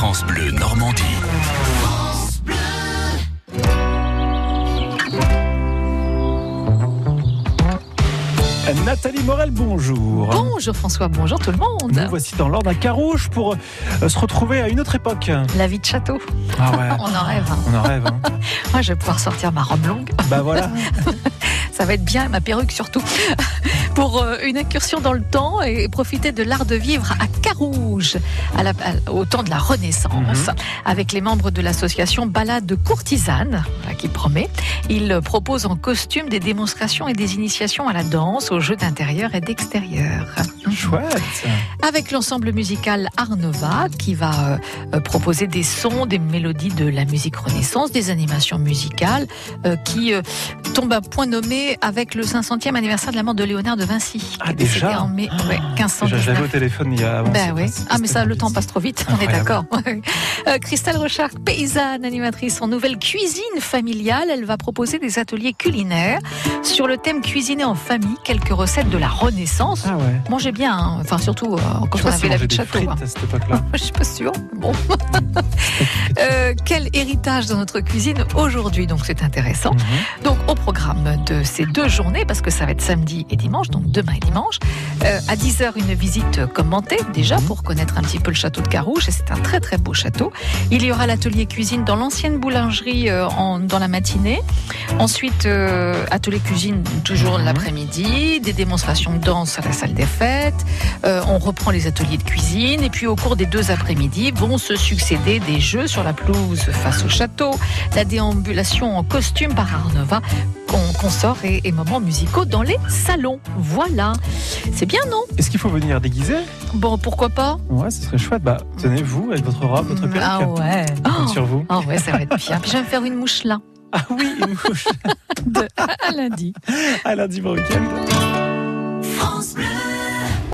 France Bleu Normandie. Nathalie Morel, bonjour. Bonjour François, bonjour tout le monde. Nous voici dans l'ordre à Carouge pour euh, se retrouver à une autre époque. La vie de château. Ah ouais. On en rêve. hein. On en rêve. hein. Moi, je vais pouvoir sortir ma robe longue. Bah voilà. Ça va être bien, ma perruque surtout. Pour euh, une incursion dans le temps et profiter de l'art de vivre à Carouge, à la- à- au temps de la Renaissance, Mhm. avec les membres de l'association Balade Courtisane, qui promet. Ils proposent en costume des démonstrations et des initiations à la danse, aux jeux d'intérieur et d'extérieur. Chouette. avec l'ensemble musical Arnova qui va euh, euh, proposer des sons, des mélodies de la musique renaissance, des animations musicales euh, qui euh, tombent à point nommé avec le 500e anniversaire de la mort de Léonard de Vinci. Ah, qui déjà en mai ouais, l'avais 1519. au téléphone il y a avant. Ben oui. Ah mais ça, le temps passe trop vite, on est d'accord. Euh, Christelle Rochard, paysanne, animatrice en nouvelle cuisine familiale, elle va proposer des ateliers culinaires sur le thème cuisiner en famille, quelques recettes de la Renaissance. Ah ouais. Mangez bien, hein. enfin surtout euh, quand on avait la vie de château. frites hein. à cette époque-là. Je suis pas sûre. Bon. Euh, quel héritage dans notre cuisine aujourd'hui, donc c'est intéressant. Mhm. Donc au programme de ces deux journées, parce que ça va être samedi et dimanche, donc demain et dimanche, euh, à 10h une visite commentée déjà Mhm. pour connaître un petit peu le château de Carouge, et c'est un très très beau château. Il y aura l'atelier cuisine dans l'ancienne boulangerie euh, en- dans la matinée. Ensuite, euh, atelier cuisine toujours Mhm. l'après-midi, des démonstrations de danse à la salle des fêtes. On reprend les ateliers de cuisine et puis au cours des deux après-midi vont se succéder des jeux sur la pelouse face au château, la déambulation en costume par Arnova, consorts et, et moments musicaux dans les salons. Voilà, c'est bien non? Est-ce qu'il faut venir déguisé Bon, pourquoi pas? Ouais, ce serait chouette. Bah, tenez-vous avec votre robe, votre perruque. Ah ouais. On compte Oh. sur vous. Ah ouais, ça va être bien. Puis je vais me faire une mouche là, Ah oui, une mouche. de, à lundi. À lundi, bon week-end. France Bleu.